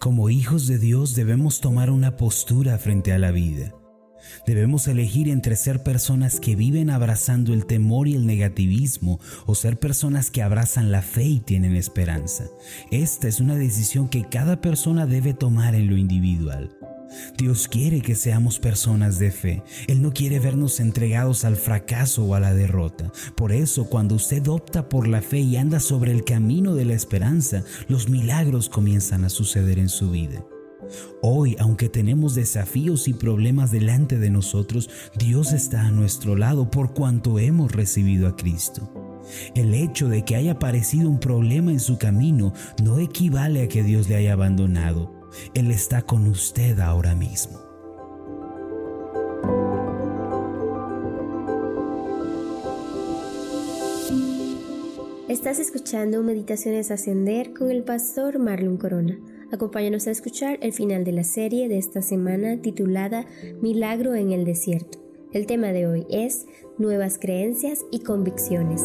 Como hijos de Dios debemos tomar una postura frente a la vida. Debemos elegir entre ser personas que viven abrazando el temor y el negativismo o ser personas que abrazan la fe y tienen esperanza. Esta es una decisión que cada persona debe tomar en lo individual. Dios quiere que seamos personas de fe. Él no quiere vernos entregados al fracaso o a la derrota. Por eso, cuando usted opta por la fe y anda sobre el camino de la esperanza, los milagros comienzan a suceder en su vida. Hoy, aunque tenemos desafíos y problemas delante de nosotros, Dios está a nuestro lado por cuanto hemos recibido a Cristo. El hecho de que haya aparecido un problema en su camino no equivale a que Dios le haya abandonado. Él está con usted ahora mismo. Estás escuchando Meditaciones Ascender con el pastor Marlon Corona. Acompáñanos a escuchar el final de la serie de esta semana titulada Milagro en el Desierto. El tema de hoy es Nuevas Creencias y Convicciones.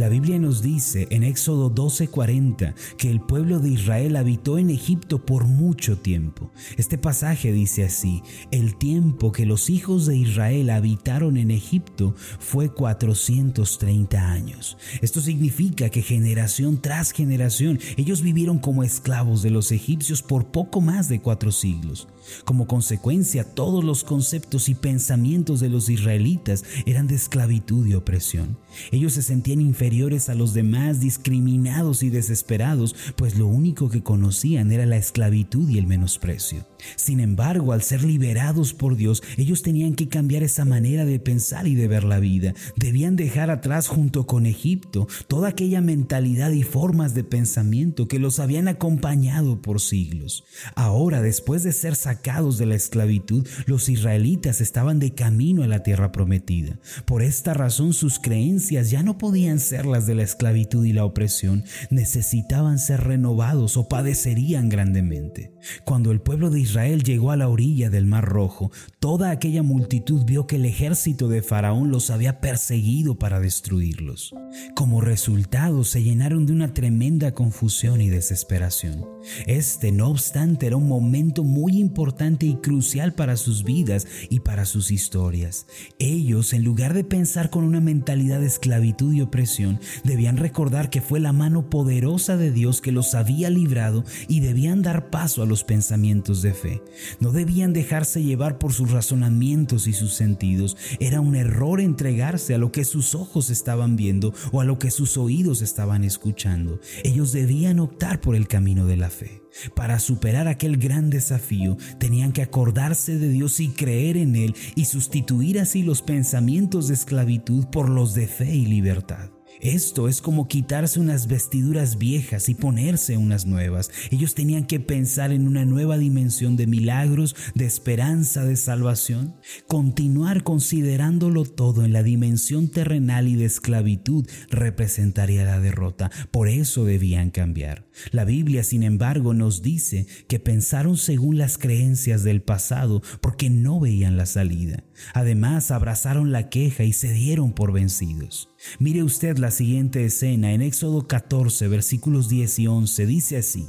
La Biblia nos dice en Éxodo 12:40 que el pueblo de Israel habitó en Egipto por mucho tiempo. Este pasaje dice así, el tiempo que los hijos de Israel habitaron en Egipto fue 430 años. Esto significa que generación tras generación ellos vivieron como esclavos de los egipcios por poco más de cuatro siglos. Como consecuencia, todos los conceptos y pensamientos de los israelitas eran de esclavitud y opresión. Ellos se sentían inferiores a los demás, discriminados y desesperados, pues lo único que conocían era la esclavitud y el menosprecio. Sin embargo, al ser liberados por Dios, ellos tenían que cambiar esa manera de pensar y de ver la vida. Debían dejar atrás junto con Egipto toda aquella mentalidad y formas de pensamiento que los habían acompañado por siglos. Ahora, después de ser sacados de la esclavitud, los israelitas estaban de camino a la tierra prometida. Por esta razón sus creencias ya no podían ser las de la esclavitud y la opresión, necesitaban ser renovados o padecerían grandemente. Cuando el pueblo de Israel llegó a la orilla del Mar Rojo, toda aquella multitud vio que el ejército de Faraón los había perseguido para destruirlos. Como resultado se llenaron de una tremenda confusión y desesperación. Este, no obstante, era un momento muy importante y crucial para sus vidas y para sus historias. Ellos, en lugar de pensar con una mentalidad de esclavitud y opresión, debían recordar que fue la mano poderosa de Dios que los había librado y debían dar paso a los pensamientos de fe. No debían dejarse llevar por sus razonamientos y sus sentidos. Era un error entregarse a lo que sus ojos estaban viendo o a lo que sus oídos estaban escuchando. Ellos debían optar por el camino de la fe. Para superar aquel gran desafío tenían que acordarse de Dios y creer en Él y sustituir así los pensamientos de esclavitud por los de fe y libertad. Esto es como quitarse unas vestiduras viejas y ponerse unas nuevas. Ellos tenían que pensar en una nueva dimensión de milagros, de esperanza, de salvación. Continuar considerándolo todo en la dimensión terrenal y de esclavitud representaría la derrota. Por eso debían cambiar. La Biblia, sin embargo, nos dice que pensaron según las creencias del pasado porque no veían la salida. Además, abrazaron la queja y se dieron por vencidos. Mire usted siguiente escena en Éxodo 14, versículos 10 y 11. Dice así.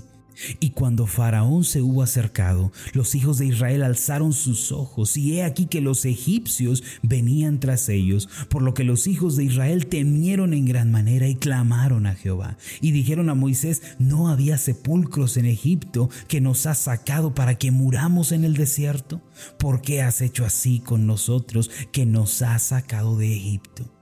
Y cuando Faraón se hubo acercado, los hijos de Israel alzaron sus ojos, y he aquí que los egipcios venían tras ellos, por lo que los hijos de Israel temieron en gran manera y clamaron a Jehová. Y dijeron a Moisés, ¿no había sepulcros en Egipto que nos has sacado para que muramos en el desierto? ¿Por qué has hecho así con nosotros que nos has sacado de Egipto?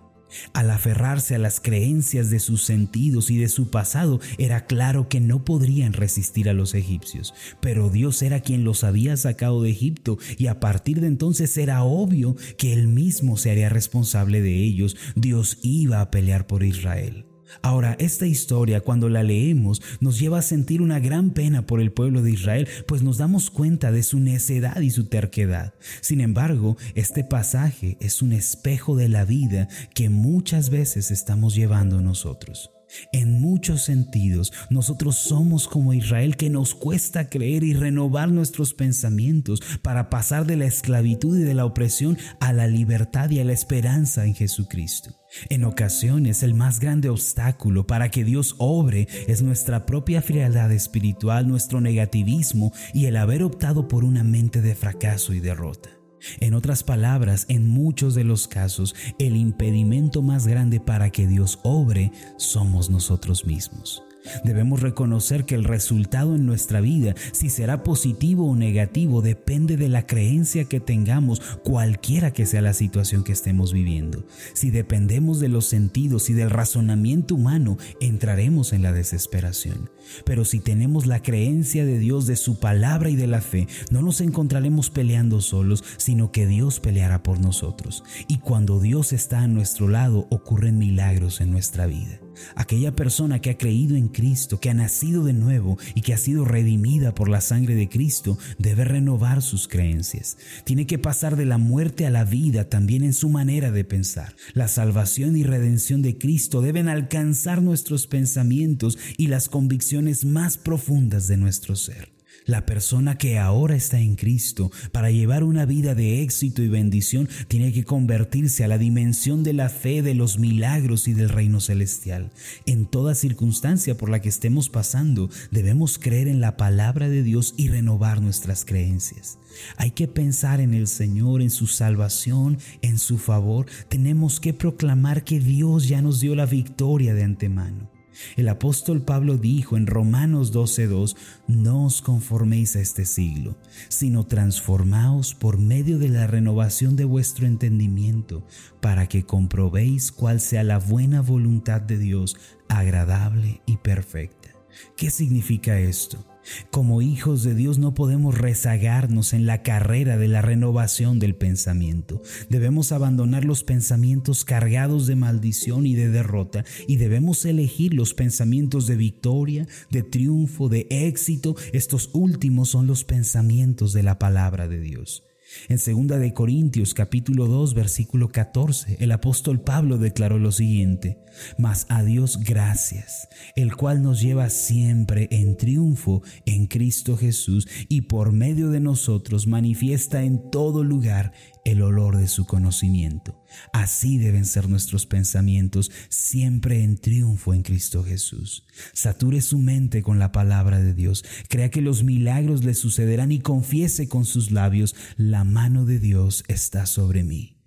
Al aferrarse a las creencias de sus sentidos y de su pasado, era claro que no podrían resistir a los egipcios, pero Dios era quien los había sacado de Egipto y a partir de entonces era obvio que él mismo se haría responsable de ellos, Dios iba a pelear por Israel. Ahora, esta historia cuando la leemos nos lleva a sentir una gran pena por el pueblo de Israel, pues nos damos cuenta de su necedad y su terquedad. Sin embargo, este pasaje es un espejo de la vida que muchas veces estamos llevando nosotros. En muchos sentidos, nosotros somos como Israel que nos cuesta creer y renovar nuestros pensamientos para pasar de la esclavitud y de la opresión a la libertad y a la esperanza en Jesucristo. En ocasiones el más grande obstáculo para que Dios obre es nuestra propia frialdad espiritual, nuestro negativismo y el haber optado por una mente de fracaso y derrota. En otras palabras, en muchos de los casos, el impedimento más grande para que Dios obre somos nosotros mismos. Debemos reconocer que el resultado en nuestra vida, si será positivo o negativo, depende de la creencia que tengamos, cualquiera que sea la situación que estemos viviendo. Si dependemos de los sentidos y del razonamiento humano, entraremos en la desesperación. Pero si tenemos la creencia de Dios, de su palabra y de la fe, no nos encontraremos peleando solos, sino que Dios peleará por nosotros. Y cuando Dios está a nuestro lado, ocurren milagros en nuestra vida. Aquella persona que ha creído en Cristo, que ha nacido de nuevo y que ha sido redimida por la sangre de Cristo, debe renovar sus creencias. Tiene que pasar de la muerte a la vida también en su manera de pensar. La salvación y redención de Cristo deben alcanzar nuestros pensamientos y las convicciones más profundas de nuestro ser. La persona que ahora está en Cristo para llevar una vida de éxito y bendición tiene que convertirse a la dimensión de la fe de los milagros y del reino celestial. En toda circunstancia por la que estemos pasando, debemos creer en la palabra de Dios y renovar nuestras creencias. Hay que pensar en el Señor, en su salvación, en su favor. Tenemos que proclamar que Dios ya nos dio la victoria de antemano. El apóstol Pablo dijo en Romanos 12:2, no os conforméis a este siglo, sino transformaos por medio de la renovación de vuestro entendimiento, para que comprobéis cuál sea la buena voluntad de Dios, agradable y perfecta. ¿Qué significa esto? Como hijos de Dios no podemos rezagarnos en la carrera de la renovación del pensamiento. Debemos abandonar los pensamientos cargados de maldición y de derrota y debemos elegir los pensamientos de victoria, de triunfo, de éxito. Estos últimos son los pensamientos de la palabra de Dios. En 2 de Corintios capítulo 2 versículo 14, el apóstol Pablo declaró lo siguiente: Mas a Dios gracias, el cual nos lleva siempre en triunfo en Cristo Jesús y por medio de nosotros manifiesta en todo lugar el olor de su conocimiento. Así deben ser nuestros pensamientos, siempre en triunfo en Cristo Jesús. Sature su mente con la palabra de Dios, crea que los milagros le sucederán y confiese con sus labios, la mano de Dios está sobre mí.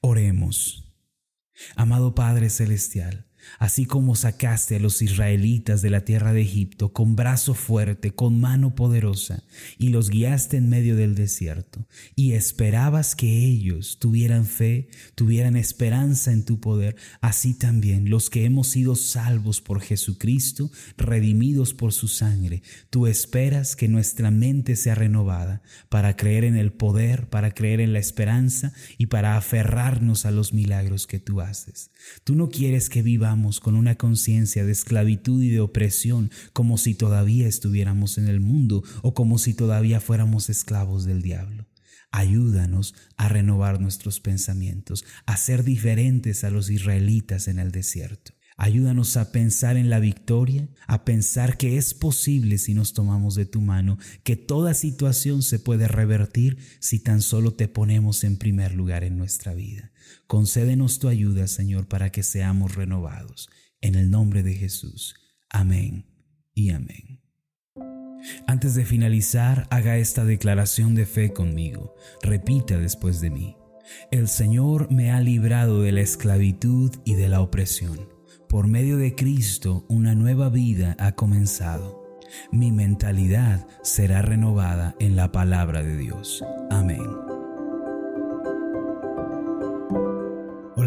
Oremos. Amado Padre Celestial, así como sacaste a los israelitas de la tierra de Egipto con brazo fuerte, con mano poderosa, y los guiaste en medio del desierto, y esperabas que ellos tuvieran fe, tuvieran esperanza en tu poder, así también los que hemos sido salvos por Jesucristo, redimidos por su sangre, tú esperas que nuestra mente sea renovada para creer en el poder, para creer en la esperanza y para aferrarnos a los milagros que tú haces. Tú no quieres que vivamos con una conciencia de esclavitud y de opresión como si todavía estuviéramos en el mundo o como si todavía fuéramos esclavos del diablo. Ayúdanos a renovar nuestros pensamientos, a ser diferentes a los israelitas en el desierto. Ayúdanos a pensar en la victoria, a pensar que es posible si nos tomamos de tu mano, que toda situación se puede revertir si tan solo te ponemos en primer lugar en nuestra vida. Concédenos tu ayuda, Señor, para que seamos renovados. En el nombre de Jesús. Amén y amén. Antes de finalizar, haga esta declaración de fe conmigo. Repita después de mí. El Señor me ha librado de la esclavitud y de la opresión por medio de Cristo una nueva vida ha comenzado. Mi mentalidad será renovada en la palabra de Dios. Amén.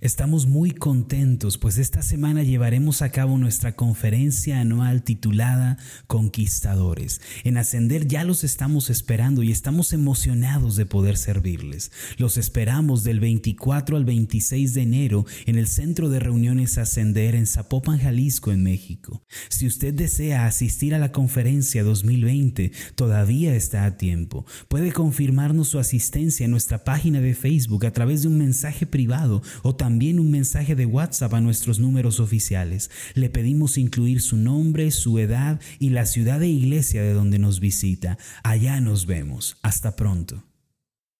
Estamos muy contentos, pues esta semana llevaremos a cabo nuestra conferencia anual titulada Conquistadores. En Ascender ya los estamos esperando y estamos emocionados de poder servirles. Los esperamos del 24 al 26 de enero en el Centro de Reuniones Ascender en Zapopan, Jalisco, en México. Si usted desea asistir a la conferencia 2020, todavía está a tiempo. Puede confirmarnos su asistencia en nuestra página de Facebook a través de un mensaje privado o también también un mensaje de WhatsApp a nuestros números oficiales. Le pedimos incluir su nombre, su edad y la ciudad de iglesia de donde nos visita. Allá nos vemos. Hasta pronto.